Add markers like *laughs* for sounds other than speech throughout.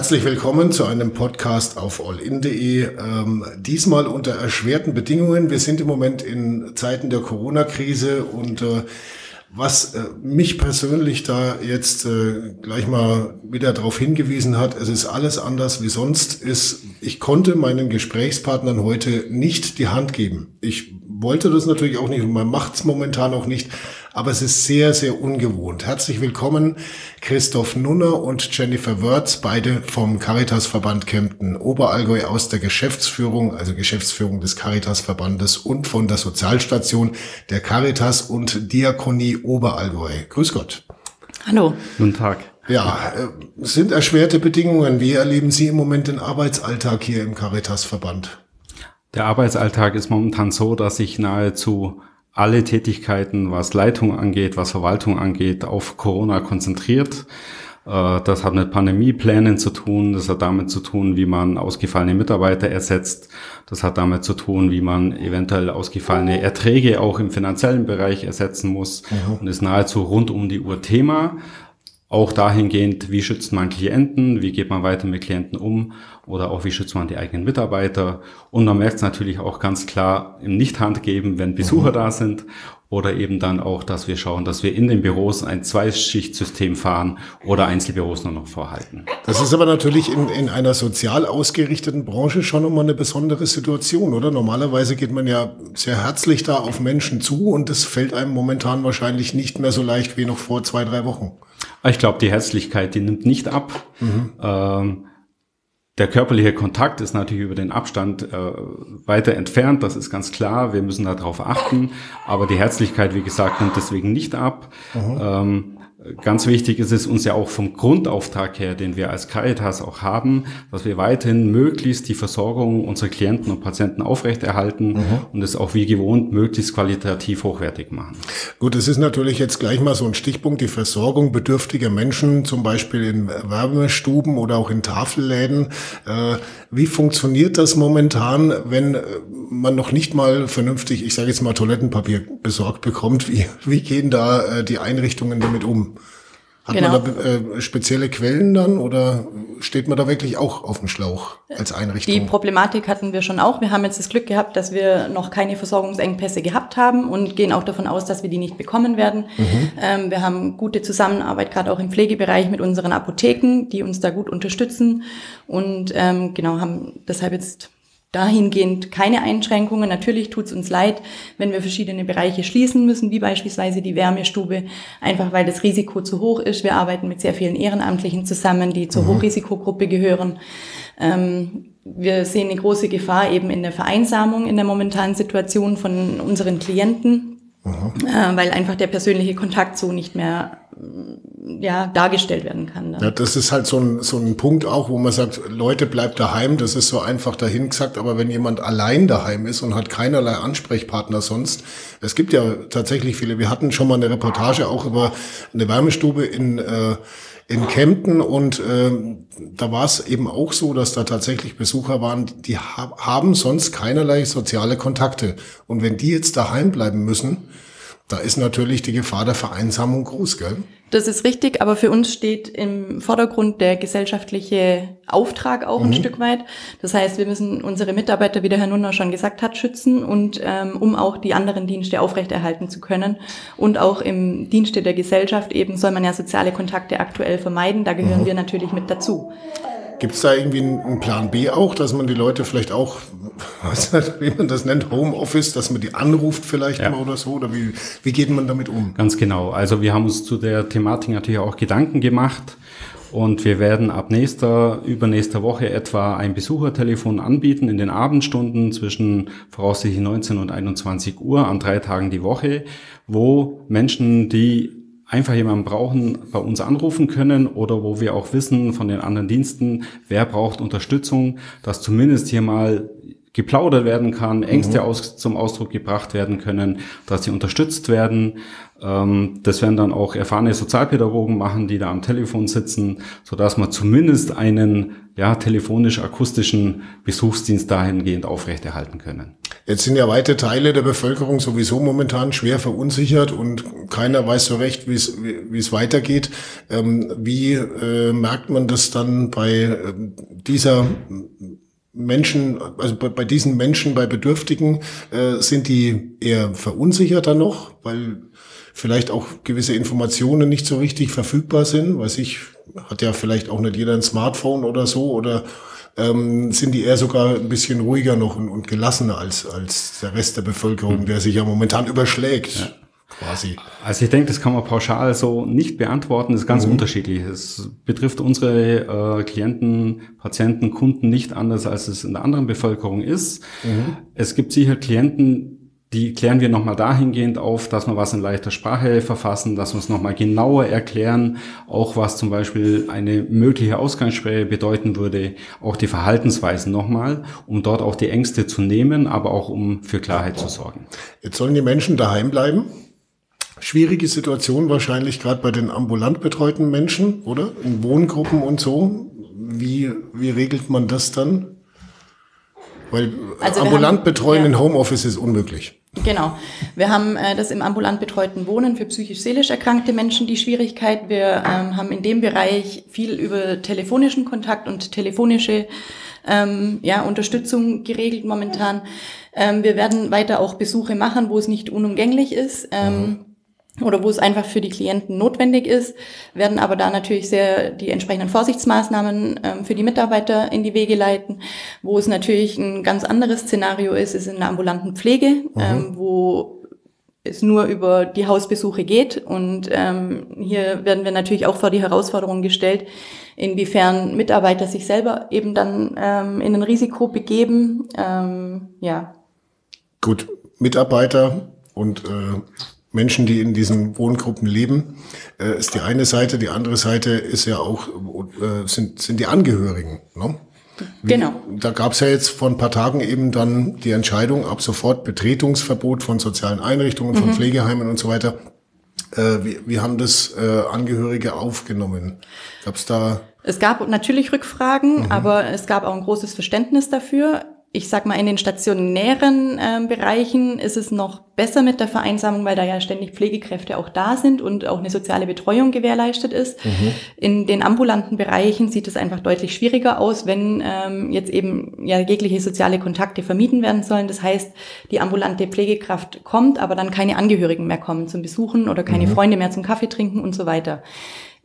Herzlich willkommen zu einem Podcast auf allin.de. Ähm, diesmal unter erschwerten Bedingungen. Wir sind im Moment in Zeiten der Corona-Krise und äh, was äh, mich persönlich da jetzt äh, gleich mal wieder darauf hingewiesen hat, es ist alles anders wie sonst, ist, ich konnte meinen Gesprächspartnern heute nicht die Hand geben. Ich wollte das natürlich auch nicht und man macht es momentan auch nicht, aber es ist sehr, sehr ungewohnt. Herzlich willkommen Christoph Nunner und Jennifer Wörz, beide vom Caritas-Verband Kempten Oberallgäu aus der Geschäftsführung, also Geschäftsführung des Caritas-Verbandes und von der Sozialstation der Caritas und Diakonie Oberallgäu. Grüß Gott. Hallo. Guten Tag. Ja, äh, sind erschwerte Bedingungen. Wie erleben Sie im Moment den Arbeitsalltag hier im Caritas-Verband? Der Arbeitsalltag ist momentan so, dass sich nahezu alle Tätigkeiten, was Leitung angeht, was Verwaltung angeht, auf Corona konzentriert. Äh, das hat mit Pandemieplänen zu tun, das hat damit zu tun, wie man ausgefallene Mitarbeiter ersetzt, das hat damit zu tun, wie man eventuell ausgefallene Erträge auch im finanziellen Bereich ersetzen muss mhm. und ist nahezu rund um die Uhr Thema. Auch dahingehend, wie schützt man Klienten, wie geht man weiter mit Klienten um oder auch wie schützt man die eigenen Mitarbeiter. Und man merkt es natürlich auch ganz klar im Nicht-Handgeben, wenn Besucher mhm. da sind oder eben dann auch, dass wir schauen, dass wir in den Büros ein Zweischichtsystem fahren oder Einzelbüros nur noch vorhalten. Das ist aber natürlich in, in einer sozial ausgerichteten Branche schon immer eine besondere Situation, oder? Normalerweise geht man ja sehr herzlich da auf Menschen zu und das fällt einem momentan wahrscheinlich nicht mehr so leicht wie noch vor zwei, drei Wochen. Ich glaube, die Herzlichkeit, die nimmt nicht ab. Mhm. Ähm, der körperliche Kontakt ist natürlich über den Abstand äh, weiter entfernt, das ist ganz klar. Wir müssen darauf achten. Aber die Herzlichkeit, wie gesagt, nimmt deswegen nicht ab. Mhm. Ähm, Ganz wichtig ist es uns ja auch vom Grundauftrag her, den wir als Caritas auch haben, dass wir weiterhin möglichst die Versorgung unserer Klienten und Patienten aufrechterhalten mhm. und es auch wie gewohnt möglichst qualitativ hochwertig machen. Gut, es ist natürlich jetzt gleich mal so ein Stichpunkt, die Versorgung bedürftiger Menschen, zum Beispiel in Wärmestuben oder auch in Tafelläden. Äh, wie funktioniert das momentan, wenn man noch nicht mal vernünftig, ich sage jetzt mal, Toilettenpapier besorgt bekommt? Wie, wie gehen da äh, die Einrichtungen damit um? Hat genau. man da äh, spezielle Quellen dann oder steht man da wirklich auch auf dem Schlauch als Einrichtung? Die Problematik hatten wir schon auch. Wir haben jetzt das Glück gehabt, dass wir noch keine Versorgungsengpässe gehabt haben und gehen auch davon aus, dass wir die nicht bekommen werden. Mhm. Ähm, wir haben gute Zusammenarbeit, gerade auch im Pflegebereich mit unseren Apotheken, die uns da gut unterstützen und ähm, genau haben deshalb jetzt dahingehend keine Einschränkungen. Natürlich tut es uns leid, wenn wir verschiedene Bereiche schließen müssen, wie beispielsweise die Wärmestube, einfach weil das Risiko zu hoch ist. Wir arbeiten mit sehr vielen Ehrenamtlichen zusammen, die zur mhm. Hochrisikogruppe gehören. Ähm, wir sehen eine große Gefahr eben in der Vereinsamung in der momentanen Situation von unseren Klienten, mhm. äh, weil einfach der persönliche Kontakt so nicht mehr ja, dargestellt werden kann. Ja, das ist halt so ein, so ein Punkt auch, wo man sagt, Leute, bleibt daheim, das ist so einfach dahin gesagt, aber wenn jemand allein daheim ist und hat keinerlei Ansprechpartner sonst, es gibt ja tatsächlich viele, wir hatten schon mal eine Reportage auch über eine Wärmestube in, äh, in Kempten und äh, da war es eben auch so, dass da tatsächlich Besucher waren, die ha haben sonst keinerlei soziale Kontakte. Und wenn die jetzt daheim bleiben müssen, da ist natürlich die Gefahr der Vereinsamung groß, gell? Das ist richtig, aber für uns steht im Vordergrund der gesellschaftliche Auftrag auch mhm. ein Stück weit. Das heißt, wir müssen unsere Mitarbeiter, wie der Herr Nunner schon gesagt hat, schützen und ähm, um auch die anderen Dienste aufrechterhalten zu können. Und auch im Dienste der Gesellschaft eben soll man ja soziale Kontakte aktuell vermeiden. Da gehören mhm. wir natürlich mit dazu. Gibt es da irgendwie einen Plan B auch, dass man die Leute vielleicht auch, *laughs* was, wie man das nennt, Homeoffice, dass man die anruft vielleicht ja. mal oder so? Oder wie, wie geht man damit um? Ganz genau. Also wir haben uns zu der Thematik natürlich auch Gedanken gemacht. Und wir werden ab nächster, übernächster Woche etwa ein Besuchertelefon anbieten in den Abendstunden zwischen voraussichtlich 19 und 21 Uhr an drei Tagen die Woche, wo Menschen, die einfach jemanden brauchen, bei uns anrufen können oder wo wir auch wissen von den anderen Diensten, wer braucht Unterstützung, dass zumindest hier mal geplaudert werden kann, Ängste mhm. aus, zum Ausdruck gebracht werden können, dass sie unterstützt werden. Ähm, das werden dann auch erfahrene Sozialpädagogen machen, die da am Telefon sitzen, so dass man zumindest einen ja, telefonisch-akustischen Besuchsdienst dahingehend aufrechterhalten können. Jetzt sind ja weite Teile der Bevölkerung sowieso momentan schwer verunsichert und keiner weiß so recht, wie es wie es weitergeht. Ähm, wie äh, merkt man das dann bei äh, dieser Menschen, also bei, bei, diesen Menschen, bei Bedürftigen, äh, sind die eher verunsicherter noch, weil vielleicht auch gewisse Informationen nicht so richtig verfügbar sind, weiß ich, hat ja vielleicht auch nicht jeder ein Smartphone oder so, oder ähm, sind die eher sogar ein bisschen ruhiger noch und, und gelassener als, als der Rest der Bevölkerung, der sich ja momentan überschlägt. Ja quasi? Also ich denke, das kann man pauschal so nicht beantworten. Das ist ganz mhm. unterschiedlich. Es betrifft unsere äh, Klienten, Patienten, Kunden nicht anders, als es in der anderen Bevölkerung ist. Mhm. Es gibt sicher Klienten, die klären wir nochmal dahingehend auf, dass wir was in leichter Sprache verfassen, dass wir es nochmal genauer erklären, auch was zum Beispiel eine mögliche Ausgangssperre bedeuten würde, auch die Verhaltensweisen nochmal, um dort auch die Ängste zu nehmen, aber auch um für Klarheit zu sorgen. Jetzt sollen die Menschen daheim bleiben? Schwierige Situation wahrscheinlich gerade bei den ambulant betreuten Menschen, oder? In Wohngruppen und so. Wie, wie regelt man das dann? Weil also ambulant haben, betreuen ja. in Homeoffice ist unmöglich. Genau. Wir haben äh, das im ambulant betreuten Wohnen für psychisch-seelisch erkrankte Menschen die Schwierigkeit. Wir ähm, haben in dem Bereich viel über telefonischen Kontakt und telefonische ähm, ja, Unterstützung geregelt momentan. Ähm, wir werden weiter auch Besuche machen, wo es nicht unumgänglich ist. Ähm, mhm oder wo es einfach für die Klienten notwendig ist, werden aber da natürlich sehr die entsprechenden Vorsichtsmaßnahmen ähm, für die Mitarbeiter in die Wege leiten. Wo es natürlich ein ganz anderes Szenario ist, ist in der ambulanten Pflege, mhm. ähm, wo es nur über die Hausbesuche geht. Und ähm, hier werden wir natürlich auch vor die Herausforderung gestellt, inwiefern Mitarbeiter sich selber eben dann ähm, in ein Risiko begeben. Ähm, ja. Gut, Mitarbeiter und äh, Menschen, die in diesen Wohngruppen leben, äh, ist die eine Seite. Die andere Seite ist ja auch äh, sind sind die Angehörigen. Ne? Wie, genau. Da gab es ja jetzt vor ein paar Tagen eben dann die Entscheidung, ab sofort Betretungsverbot von sozialen Einrichtungen, von mhm. Pflegeheimen und so weiter. Äh, wie, wie haben das äh, Angehörige aufgenommen? Gab es da? Es gab natürlich Rückfragen, mhm. aber es gab auch ein großes Verständnis dafür ich sag mal, in den stationären äh, Bereichen ist es noch besser mit der Vereinsamung, weil da ja ständig Pflegekräfte auch da sind und auch eine soziale Betreuung gewährleistet ist. Mhm. In den ambulanten Bereichen sieht es einfach deutlich schwieriger aus, wenn ähm, jetzt eben ja jegliche soziale Kontakte vermieden werden sollen. Das heißt, die ambulante Pflegekraft kommt, aber dann keine Angehörigen mehr kommen zum Besuchen oder keine mhm. Freunde mehr zum Kaffee trinken und so weiter.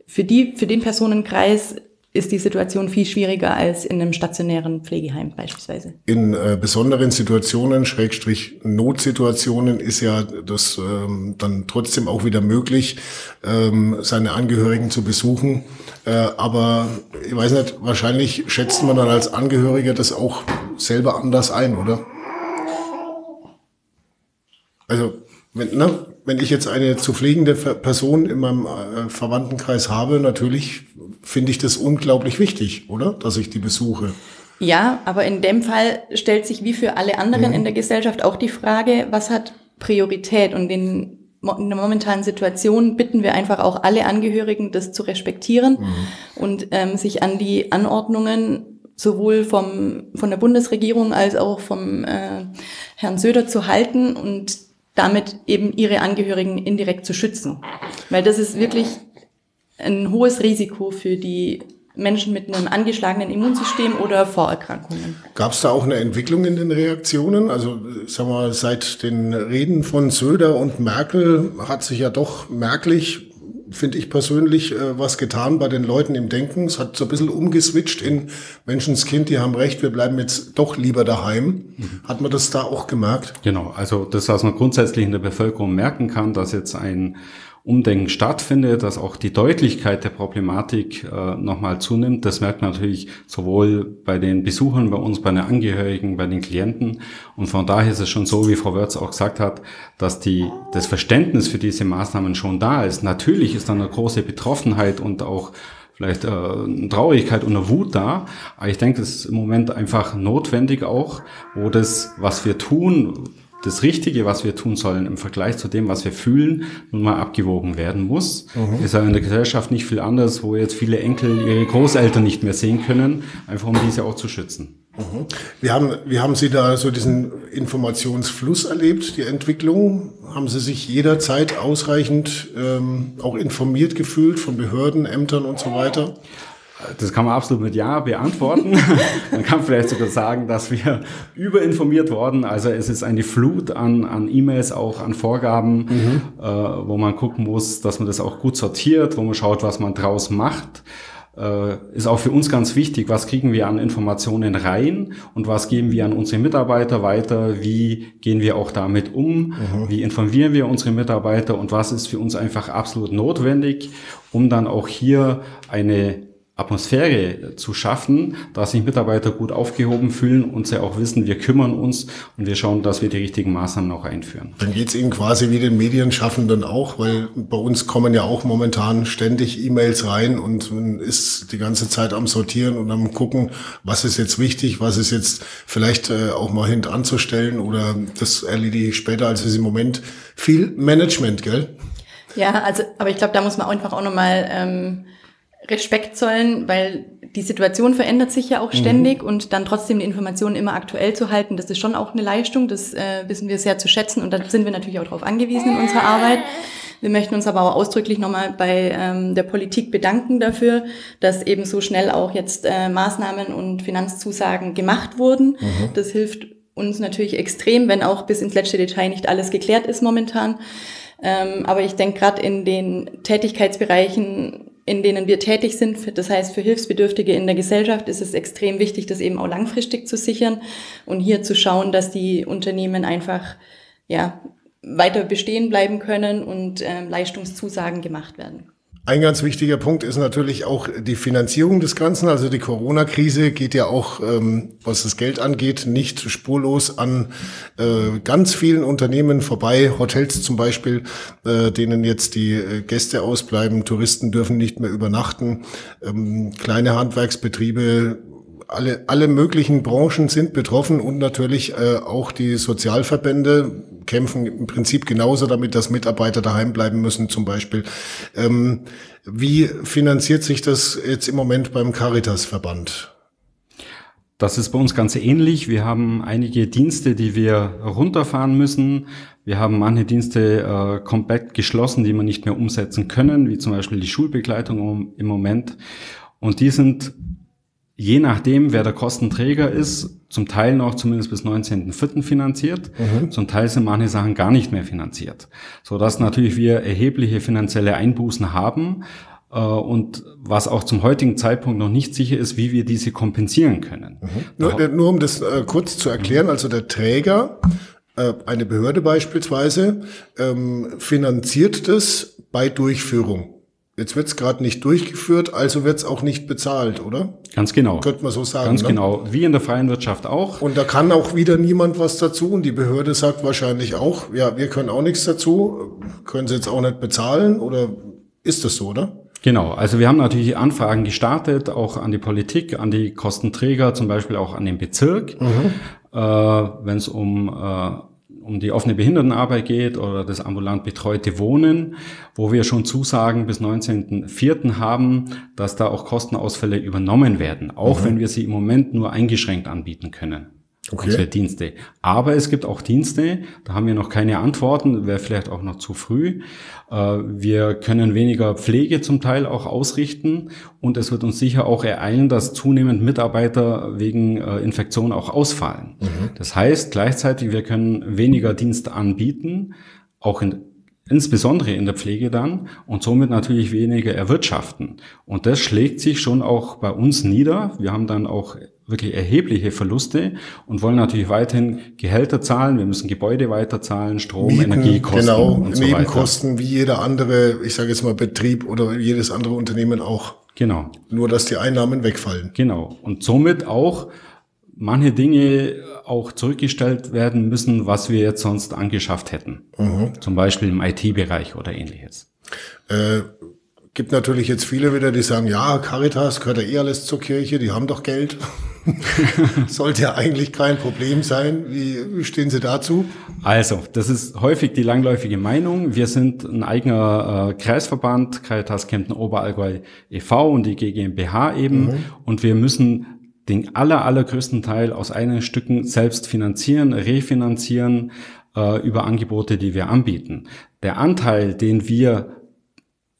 Für die, für den Personenkreis ist die Situation viel schwieriger als in einem stationären Pflegeheim beispielsweise. In äh, besonderen Situationen, Schrägstrich Notsituationen, ist ja das ähm, dann trotzdem auch wieder möglich, ähm, seine Angehörigen zu besuchen. Äh, aber ich weiß nicht, wahrscheinlich schätzt man dann als Angehöriger das auch selber anders ein, oder? Also, wenn, ne, wenn ich jetzt eine zu pflegende Person in meinem äh, Verwandtenkreis habe, natürlich finde ich das unglaublich wichtig, oder? Dass ich die besuche. Ja, aber in dem Fall stellt sich wie für alle anderen mhm. in der Gesellschaft auch die Frage, was hat Priorität? Und in, in der momentanen Situation bitten wir einfach auch alle Angehörigen, das zu respektieren mhm. und ähm, sich an die Anordnungen sowohl vom, von der Bundesregierung als auch vom äh, Herrn Söder zu halten und damit eben ihre Angehörigen indirekt zu schützen. Weil das ist wirklich ein hohes Risiko für die Menschen mit einem angeschlagenen Immunsystem oder Vorerkrankungen. Gab es da auch eine Entwicklung in den Reaktionen? Also sag mal, seit den Reden von Söder und Merkel hat sich ja doch merklich, finde ich persönlich, äh, was getan bei den Leuten im Denken. Es hat so ein bisschen umgeswitcht in Menschenskind, die haben recht, wir bleiben jetzt doch lieber daheim. Mhm. Hat man das da auch gemerkt? Genau, also das, was man grundsätzlich in der Bevölkerung merken kann, dass jetzt ein Umdenken stattfindet, dass auch die Deutlichkeit der Problematik äh, nochmal zunimmt. Das merkt man natürlich sowohl bei den Besuchern bei uns, bei den Angehörigen, bei den Klienten. Und von daher ist es schon so, wie Frau Wörz auch gesagt hat, dass die, das Verständnis für diese Maßnahmen schon da ist. Natürlich ist da eine große Betroffenheit und auch vielleicht äh, eine Traurigkeit und eine Wut da. Aber ich denke, es ist im Moment einfach notwendig auch, wo das, was wir tun, das Richtige, was wir tun sollen im Vergleich zu dem, was wir fühlen, nun mal abgewogen werden muss. Mhm. Ist ja in der Gesellschaft nicht viel anders, wo jetzt viele Enkel ihre Großeltern nicht mehr sehen können, einfach um diese auch zu schützen. Mhm. Wie, haben, wie haben Sie da so diesen Informationsfluss erlebt, die Entwicklung? Haben Sie sich jederzeit ausreichend ähm, auch informiert gefühlt von Behörden, Ämtern und so weiter? Das kann man absolut mit Ja beantworten. *laughs* man kann vielleicht sogar sagen, dass wir überinformiert worden. Also es ist eine Flut an, an E-Mails, auch an Vorgaben, mhm. äh, wo man gucken muss, dass man das auch gut sortiert, wo man schaut, was man draus macht äh, ist auch für uns ganz wichtig, was kriegen wir an Informationen rein und was geben wir an unsere Mitarbeiter weiter, wie gehen wir auch damit um, mhm. wie informieren wir unsere Mitarbeiter und was ist für uns einfach absolut notwendig, um dann auch hier eine Atmosphäre zu schaffen, dass sich Mitarbeiter gut aufgehoben fühlen und sie auch wissen, wir kümmern uns und wir schauen, dass wir die richtigen Maßnahmen auch einführen. Dann geht es Ihnen quasi wie den Medienschaffenden auch, weil bei uns kommen ja auch momentan ständig E-Mails rein und man ist die ganze Zeit am Sortieren und am gucken, was ist jetzt wichtig, was ist jetzt vielleicht äh, auch mal hintanzustellen oder das erledige ich später, als es im Moment viel Management, gell? Ja, also, aber ich glaube, da muss man einfach auch nochmal ähm, Respekt zollen, weil die Situation verändert sich ja auch mhm. ständig mhm. und dann trotzdem die Informationen immer aktuell zu halten, das ist schon auch eine Leistung, das äh, wissen wir sehr zu schätzen und da sind wir natürlich auch darauf angewiesen in unserer Arbeit. Wir möchten uns aber auch ausdrücklich nochmal bei ähm, der Politik bedanken dafür, dass eben so schnell auch jetzt äh, Maßnahmen und Finanzzusagen gemacht wurden. Mhm. Das hilft uns natürlich extrem, wenn auch bis ins letzte Detail nicht alles geklärt ist momentan. Ähm, aber ich denke gerade in den Tätigkeitsbereichen in denen wir tätig sind. Das heißt, für Hilfsbedürftige in der Gesellschaft ist es extrem wichtig, das eben auch langfristig zu sichern und hier zu schauen, dass die Unternehmen einfach ja, weiter bestehen bleiben können und äh, Leistungszusagen gemacht werden. Ein ganz wichtiger Punkt ist natürlich auch die Finanzierung des Ganzen. Also die Corona-Krise geht ja auch, ähm, was das Geld angeht, nicht spurlos an äh, ganz vielen Unternehmen vorbei. Hotels zum Beispiel, äh, denen jetzt die äh, Gäste ausbleiben, Touristen dürfen nicht mehr übernachten, ähm, kleine Handwerksbetriebe alle, alle möglichen Branchen sind betroffen und natürlich äh, auch die Sozialverbände kämpfen im Prinzip genauso damit, dass Mitarbeiter daheim bleiben müssen zum Beispiel. Ähm, wie finanziert sich das jetzt im Moment beim Caritas-Verband? Das ist bei uns ganz ähnlich. Wir haben einige Dienste, die wir runterfahren müssen. Wir haben manche Dienste äh, komplett geschlossen, die wir nicht mehr umsetzen können, wie zum Beispiel die Schulbegleitung im Moment. Und die sind je nachdem, wer der Kostenträger ist, zum Teil noch zumindest bis 19.04. finanziert, mhm. zum Teil sind manche Sachen gar nicht mehr finanziert, so dass natürlich wir erhebliche finanzielle Einbußen haben äh, und was auch zum heutigen Zeitpunkt noch nicht sicher ist, wie wir diese kompensieren können. Mhm. Nur, nur, um das äh, kurz zu erklären, also der Träger, äh, eine Behörde beispielsweise, ähm, finanziert das bei Durchführung. Jetzt wird es gerade nicht durchgeführt, also wird es auch nicht bezahlt, oder? Ganz genau. Könnte man so sagen. Ganz ne? genau. Wie in der freien Wirtschaft auch. Und da kann auch wieder niemand was dazu. Und die Behörde sagt wahrscheinlich auch, ja, wir können auch nichts dazu. Können sie jetzt auch nicht bezahlen? Oder ist das so, oder? Genau, also wir haben natürlich Anfragen gestartet, auch an die Politik, an die Kostenträger, zum Beispiel auch an den Bezirk, mhm. äh, wenn es um äh, um die offene Behindertenarbeit geht oder das ambulant betreute Wohnen, wo wir schon Zusagen bis 19.04. haben, dass da auch Kostenausfälle übernommen werden, auch mhm. wenn wir sie im Moment nur eingeschränkt anbieten können okay. unsere Dienste. Aber es gibt auch Dienste, da haben wir noch keine Antworten, wäre vielleicht auch noch zu früh. Äh, wir können weniger Pflege zum Teil auch ausrichten und es wird uns sicher auch ereilen, dass zunehmend Mitarbeiter wegen äh, Infektion auch ausfallen. Mhm. Das heißt gleichzeitig, wir können weniger Dienste anbieten, auch in insbesondere in der Pflege dann und somit natürlich weniger erwirtschaften. Und das schlägt sich schon auch bei uns nieder. Wir haben dann auch wirklich erhebliche Verluste und wollen natürlich weiterhin Gehälter zahlen. Wir müssen Gebäude weiterzahlen, Strom, Mieten, Energiekosten genau, und so Nebenkosten wie jeder andere, ich sage jetzt mal Betrieb oder jedes andere Unternehmen auch. Genau. Nur dass die Einnahmen wegfallen. Genau. Und somit auch manche Dinge auch zurückgestellt werden müssen, was wir jetzt sonst angeschafft hätten. Mhm. Zum Beispiel im IT-Bereich oder ähnliches. Äh, gibt natürlich jetzt viele wieder, die sagen, ja, Caritas gehört ja eh alles zur Kirche, die haben doch Geld. *laughs* *laughs* Sollte ja eigentlich kein Problem sein. Wie stehen Sie dazu? Also, das ist häufig die langläufige Meinung. Wir sind ein eigener äh, Kreisverband, Caritas Kempten Oberallgäu e.V. und die GmbH eben. Mhm. Und wir müssen den aller, allergrößten Teil aus eigenen Stücken selbst finanzieren, refinanzieren äh, über Angebote, die wir anbieten. Der Anteil, den wir,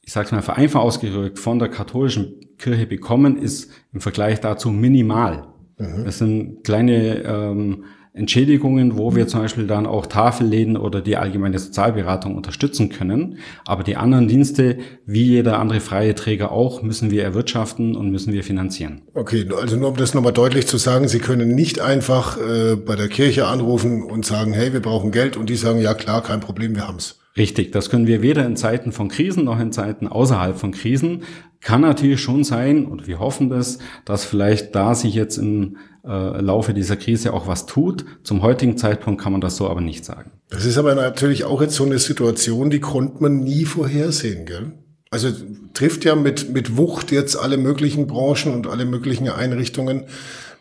ich sage es mal vereinfacht ausgedrückt, von der katholischen Kirche bekommen, ist im Vergleich dazu minimal. Mhm. Das sind kleine ähm, Entschädigungen, wo wir zum Beispiel dann auch Tafelläden oder die allgemeine Sozialberatung unterstützen können. Aber die anderen Dienste, wie jeder andere freie Träger auch, müssen wir erwirtschaften und müssen wir finanzieren. Okay, also nur um das nochmal deutlich zu sagen, Sie können nicht einfach äh, bei der Kirche anrufen und sagen, hey, wir brauchen Geld und die sagen, ja klar, kein Problem, wir haben's. Richtig, das können wir weder in Zeiten von Krisen noch in Zeiten außerhalb von Krisen. Kann natürlich schon sein, und wir hoffen das, dass vielleicht da sich jetzt im äh, Laufe dieser Krise auch was tut. Zum heutigen Zeitpunkt kann man das so aber nicht sagen. Das ist aber natürlich auch jetzt so eine Situation, die konnte man nie vorhersehen, gell? Also trifft ja mit, mit Wucht jetzt alle möglichen Branchen und alle möglichen Einrichtungen.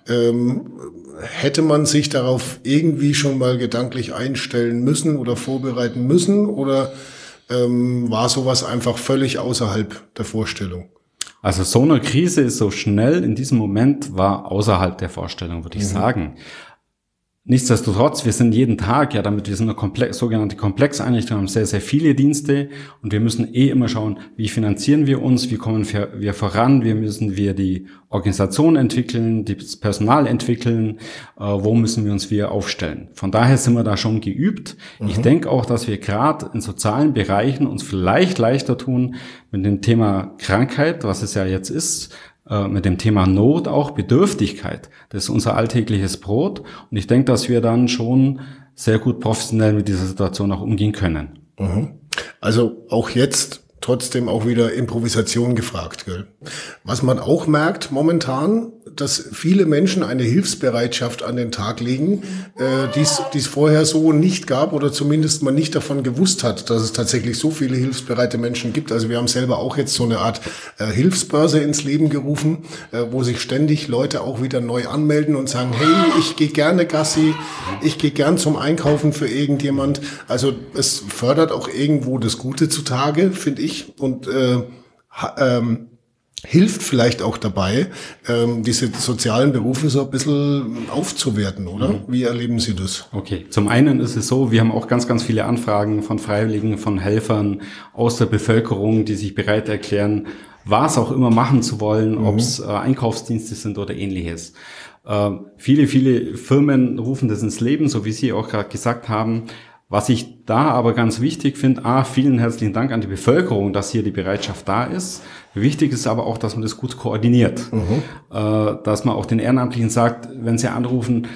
Ähm, hätte man sich darauf irgendwie schon mal gedanklich einstellen müssen oder vorbereiten müssen oder ähm, war sowas einfach völlig außerhalb der Vorstellung? Also so eine Krise so schnell in diesem Moment war außerhalb der Vorstellung, würde ich mhm. sagen. Nichtsdestotrotz, wir sind jeden Tag, ja, damit wir sind eine komplex, sogenannte Komplexeinrichtung, haben sehr, sehr viele Dienste und wir müssen eh immer schauen, wie finanzieren wir uns, wie kommen wir voran, wie müssen wir die Organisation entwickeln, das Personal entwickeln, äh, wo müssen wir uns wir aufstellen. Von daher sind wir da schon geübt. Mhm. Ich denke auch, dass wir gerade in sozialen Bereichen uns vielleicht leichter tun mit dem Thema Krankheit, was es ja jetzt ist, äh, mit dem Thema Not auch Bedürftigkeit. Das ist unser alltägliches Brot. Und ich denke, dass wir dann schon sehr gut professionell mit dieser Situation auch umgehen können. Mhm. Also auch jetzt trotzdem auch wieder Improvisation gefragt. Gell? Was man auch merkt momentan, dass viele Menschen eine Hilfsbereitschaft an den Tag legen, äh, die es vorher so nicht gab oder zumindest man nicht davon gewusst hat, dass es tatsächlich so viele hilfsbereite Menschen gibt. Also wir haben selber auch jetzt so eine Art äh, Hilfsbörse ins Leben gerufen, äh, wo sich ständig Leute auch wieder neu anmelden und sagen, hey, ich gehe gerne Gassi, ich gehe gern zum Einkaufen für irgendjemand. Also es fördert auch irgendwo das Gute zutage, finde ich. Und äh, ähm, hilft vielleicht auch dabei, ähm, diese sozialen Berufe so ein bisschen aufzuwerten, oder? Mhm. Wie erleben Sie das? Okay, zum einen ist es so, wir haben auch ganz, ganz viele Anfragen von Freiwilligen, von Helfern aus der Bevölkerung, die sich bereit erklären, was auch immer machen zu wollen, mhm. ob es äh, Einkaufsdienste sind oder ähnliches. Äh, viele, viele Firmen rufen das ins Leben, so wie Sie auch gerade gesagt haben. Was ich da aber ganz wichtig finde, a, vielen herzlichen Dank an die Bevölkerung, dass hier die Bereitschaft da ist. Wichtig ist aber auch, dass man das gut koordiniert. Mhm. Äh, dass man auch den Ehrenamtlichen sagt, wenn sie anrufen,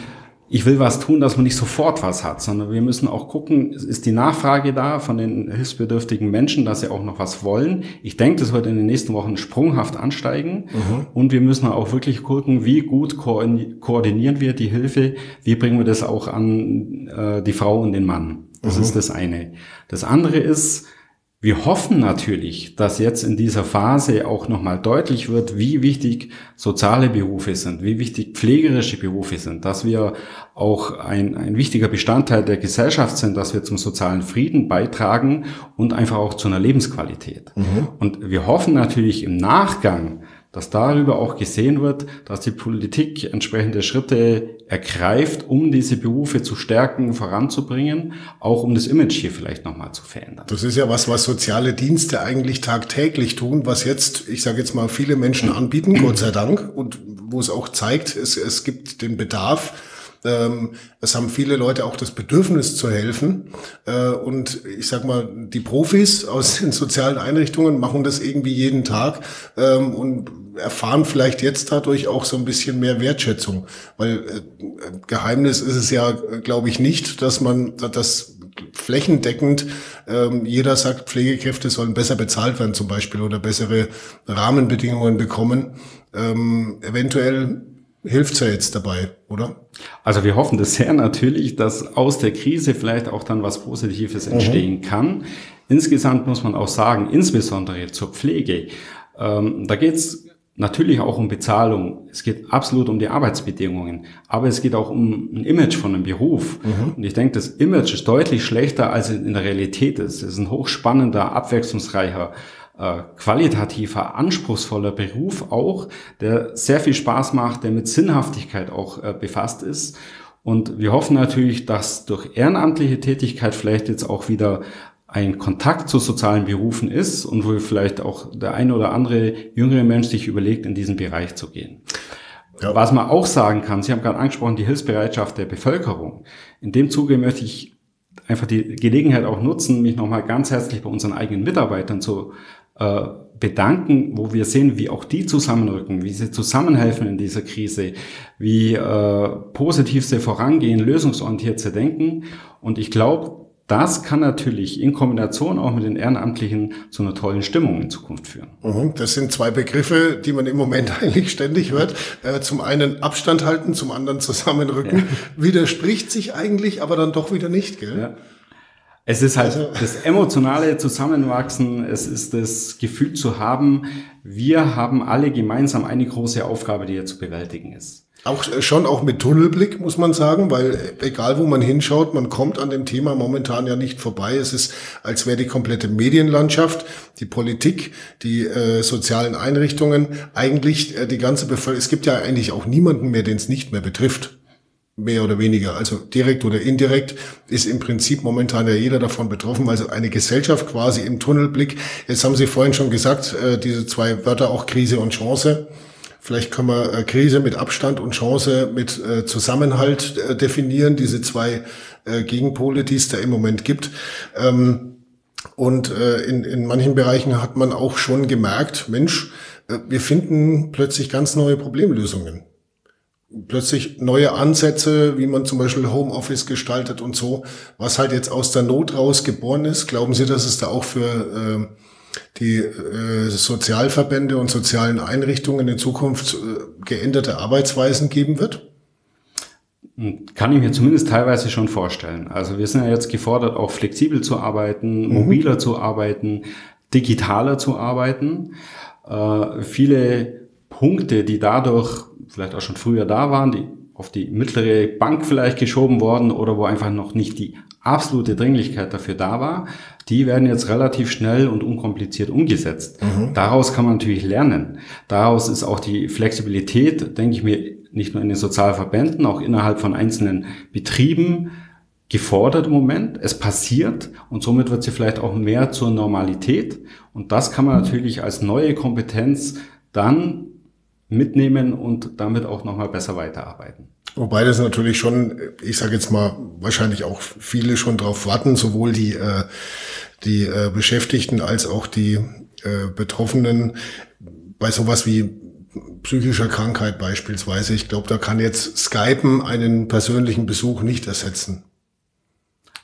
ich will was tun, dass man nicht sofort was hat, sondern wir müssen auch gucken, ist die Nachfrage da von den hilfsbedürftigen Menschen, dass sie auch noch was wollen. Ich denke, das wird in den nächsten Wochen sprunghaft ansteigen. Mhm. Und wir müssen auch wirklich gucken, wie gut koordinieren wir die Hilfe, wie bringen wir das auch an äh, die Frau und den Mann. Das mhm. ist das eine. Das andere ist, wir hoffen natürlich, dass jetzt in dieser Phase auch nochmal deutlich wird, wie wichtig soziale Berufe sind, wie wichtig pflegerische Berufe sind, dass wir auch ein, ein wichtiger Bestandteil der Gesellschaft sind, dass wir zum sozialen Frieden beitragen und einfach auch zu einer Lebensqualität. Mhm. Und wir hoffen natürlich im Nachgang, dass darüber auch gesehen wird, dass die Politik entsprechende Schritte ergreift, um diese Berufe zu stärken, voranzubringen, auch um das Image hier vielleicht nochmal zu verändern. Das ist ja was, was soziale Dienste eigentlich tagtäglich tun, was jetzt, ich sage jetzt mal, viele Menschen anbieten, Gott sei Dank, und wo es auch zeigt, es, es gibt den Bedarf, ähm, es haben viele Leute auch das Bedürfnis zu helfen. Äh, und ich sag mal, die Profis aus *laughs* den sozialen Einrichtungen machen das irgendwie jeden Tag ähm, und erfahren vielleicht jetzt dadurch auch so ein bisschen mehr Wertschätzung. Weil äh, Geheimnis ist es ja, glaube ich, nicht, dass man das flächendeckend ähm, jeder sagt, Pflegekräfte sollen besser bezahlt werden zum Beispiel oder bessere Rahmenbedingungen bekommen. Ähm, eventuell hilft's ja jetzt dabei, oder? Also wir hoffen das sehr natürlich, dass aus der Krise vielleicht auch dann was Positives mhm. entstehen mhm. kann. Insgesamt muss man auch sagen, insbesondere zur Pflege, ähm, da geht's natürlich auch um Bezahlung. Es geht absolut um die Arbeitsbedingungen, aber es geht auch um ein Image von einem Beruf. Mhm. Und ich denke, das Image ist deutlich schlechter, als es in der Realität ist. Es ist ein hochspannender, abwechslungsreicher äh, qualitativer, anspruchsvoller Beruf auch, der sehr viel Spaß macht, der mit Sinnhaftigkeit auch äh, befasst ist. Und wir hoffen natürlich, dass durch ehrenamtliche Tätigkeit vielleicht jetzt auch wieder ein Kontakt zu sozialen Berufen ist und wo vielleicht auch der eine oder andere jüngere Mensch sich überlegt, in diesen Bereich zu gehen. Ja. Was man auch sagen kann, Sie haben gerade angesprochen, die Hilfsbereitschaft der Bevölkerung. In dem Zuge möchte ich einfach die Gelegenheit auch nutzen, mich nochmal ganz herzlich bei unseren eigenen Mitarbeitern zu äh, bedanken, wo wir sehen, wie auch die zusammenrücken, wie sie zusammenhelfen in dieser Krise, wie äh, positiv sie vorangehen, lösungsorientiert zu denken. Und ich glaube, das kann natürlich in Kombination auch mit den Ehrenamtlichen zu einer tollen Stimmung in Zukunft führen. Mhm, das sind zwei Begriffe, die man im Moment *laughs* eigentlich ständig hört. Äh, zum einen Abstand halten, zum anderen zusammenrücken. Ja. Widerspricht sich eigentlich, aber dann doch wieder nicht, gell? Ja. Es ist halt also. das emotionale Zusammenwachsen, es ist das Gefühl zu haben, wir haben alle gemeinsam eine große Aufgabe, die hier zu bewältigen ist. Auch äh, schon auch mit Tunnelblick, muss man sagen, weil äh, egal wo man hinschaut, man kommt an dem Thema momentan ja nicht vorbei. Es ist, als wäre die komplette Medienlandschaft, die Politik, die äh, sozialen Einrichtungen, eigentlich äh, die ganze Bevölkerung, es gibt ja eigentlich auch niemanden mehr, den es nicht mehr betrifft mehr oder weniger, also direkt oder indirekt, ist im Prinzip momentan ja jeder davon betroffen, also eine Gesellschaft quasi im Tunnelblick. Jetzt haben Sie vorhin schon gesagt, äh, diese zwei Wörter auch Krise und Chance. Vielleicht können wir äh, Krise mit Abstand und Chance mit äh, Zusammenhalt definieren, diese zwei Gegenpole, die es da im Moment gibt. Ähm, und in, in manchen Bereichen hat man auch schon gemerkt, Mensch, wir finden plötzlich ganz neue Problemlösungen plötzlich neue Ansätze, wie man zum Beispiel Homeoffice gestaltet und so, was halt jetzt aus der Not raus geboren ist. Glauben Sie, dass es da auch für äh, die äh, Sozialverbände und sozialen Einrichtungen in Zukunft äh, geänderte Arbeitsweisen geben wird? Kann ich mir zumindest teilweise schon vorstellen. Also wir sind ja jetzt gefordert, auch flexibel zu arbeiten, mhm. mobiler zu arbeiten, digitaler zu arbeiten. Äh, viele Punkte, die dadurch vielleicht auch schon früher da waren, die auf die mittlere Bank vielleicht geschoben worden oder wo einfach noch nicht die absolute Dringlichkeit dafür da war, die werden jetzt relativ schnell und unkompliziert umgesetzt. Mhm. Daraus kann man natürlich lernen. Daraus ist auch die Flexibilität, denke ich mir, nicht nur in den Sozialverbänden, auch innerhalb von einzelnen Betrieben gefordert im Moment. Es passiert und somit wird sie vielleicht auch mehr zur Normalität. Und das kann man natürlich als neue Kompetenz dann mitnehmen und damit auch nochmal besser weiterarbeiten. Wobei das natürlich schon, ich sage jetzt mal, wahrscheinlich auch viele schon drauf warten, sowohl die, äh, die äh, Beschäftigten als auch die äh, Betroffenen bei sowas wie psychischer Krankheit beispielsweise. Ich glaube, da kann jetzt Skypen einen persönlichen Besuch nicht ersetzen.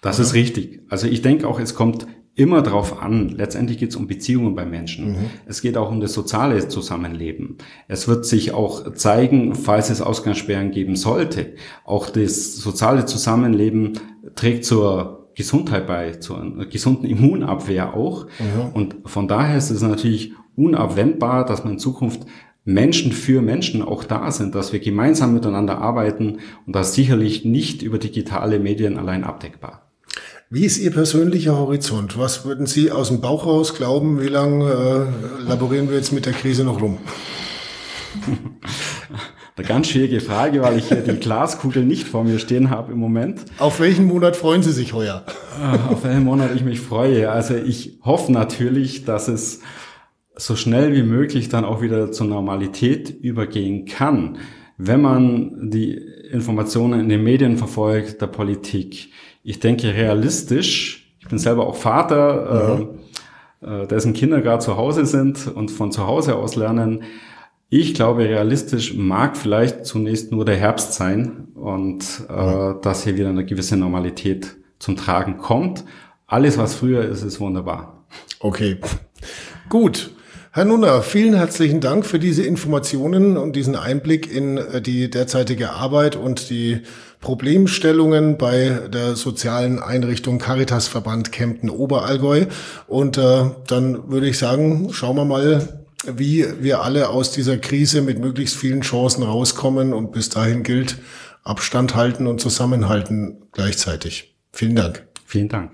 Das ist richtig. Also ich denke auch, es kommt immer drauf an. Letztendlich geht es um Beziehungen bei Menschen. Mhm. Es geht auch um das soziale Zusammenleben. Es wird sich auch zeigen, falls es Ausgangssperren geben sollte, auch das soziale Zusammenleben trägt zur Gesundheit bei, zur gesunden Immunabwehr auch. Mhm. Und von daher ist es natürlich unabwendbar, dass man in Zukunft Menschen für Menschen auch da sind, dass wir gemeinsam miteinander arbeiten und das sicherlich nicht über digitale Medien allein abdeckbar. Wie ist Ihr persönlicher Horizont? Was würden Sie aus dem Bauch raus glauben? Wie lange äh, laborieren wir jetzt mit der Krise noch rum? *laughs* Eine ganz schwierige Frage, weil ich hier die Glaskugel nicht vor mir stehen habe im Moment. Auf welchen Monat freuen Sie sich heuer? Äh, auf welchen Monat ich mich freue. Also ich hoffe natürlich, dass es so schnell wie möglich dann auch wieder zur Normalität übergehen kann. Wenn man die Informationen in den Medien verfolgt, der Politik, ich denke realistisch. Ich bin selber auch Vater, mhm. äh, äh, dessen Kinder gerade zu Hause sind und von zu Hause aus lernen. Ich glaube, realistisch mag vielleicht zunächst nur der Herbst sein und äh, dass hier wieder eine gewisse Normalität zum Tragen kommt. Alles, was früher ist, ist wunderbar. Okay, gut. Herr Nunner, vielen herzlichen Dank für diese Informationen und diesen Einblick in äh, die derzeitige Arbeit und die Problemstellungen bei der sozialen Einrichtung Caritas Verband Kempten Oberallgäu. Und äh, dann würde ich sagen, schauen wir mal, wie wir alle aus dieser Krise mit möglichst vielen Chancen rauskommen. Und bis dahin gilt Abstand halten und zusammenhalten gleichzeitig. Vielen Dank. Vielen Dank.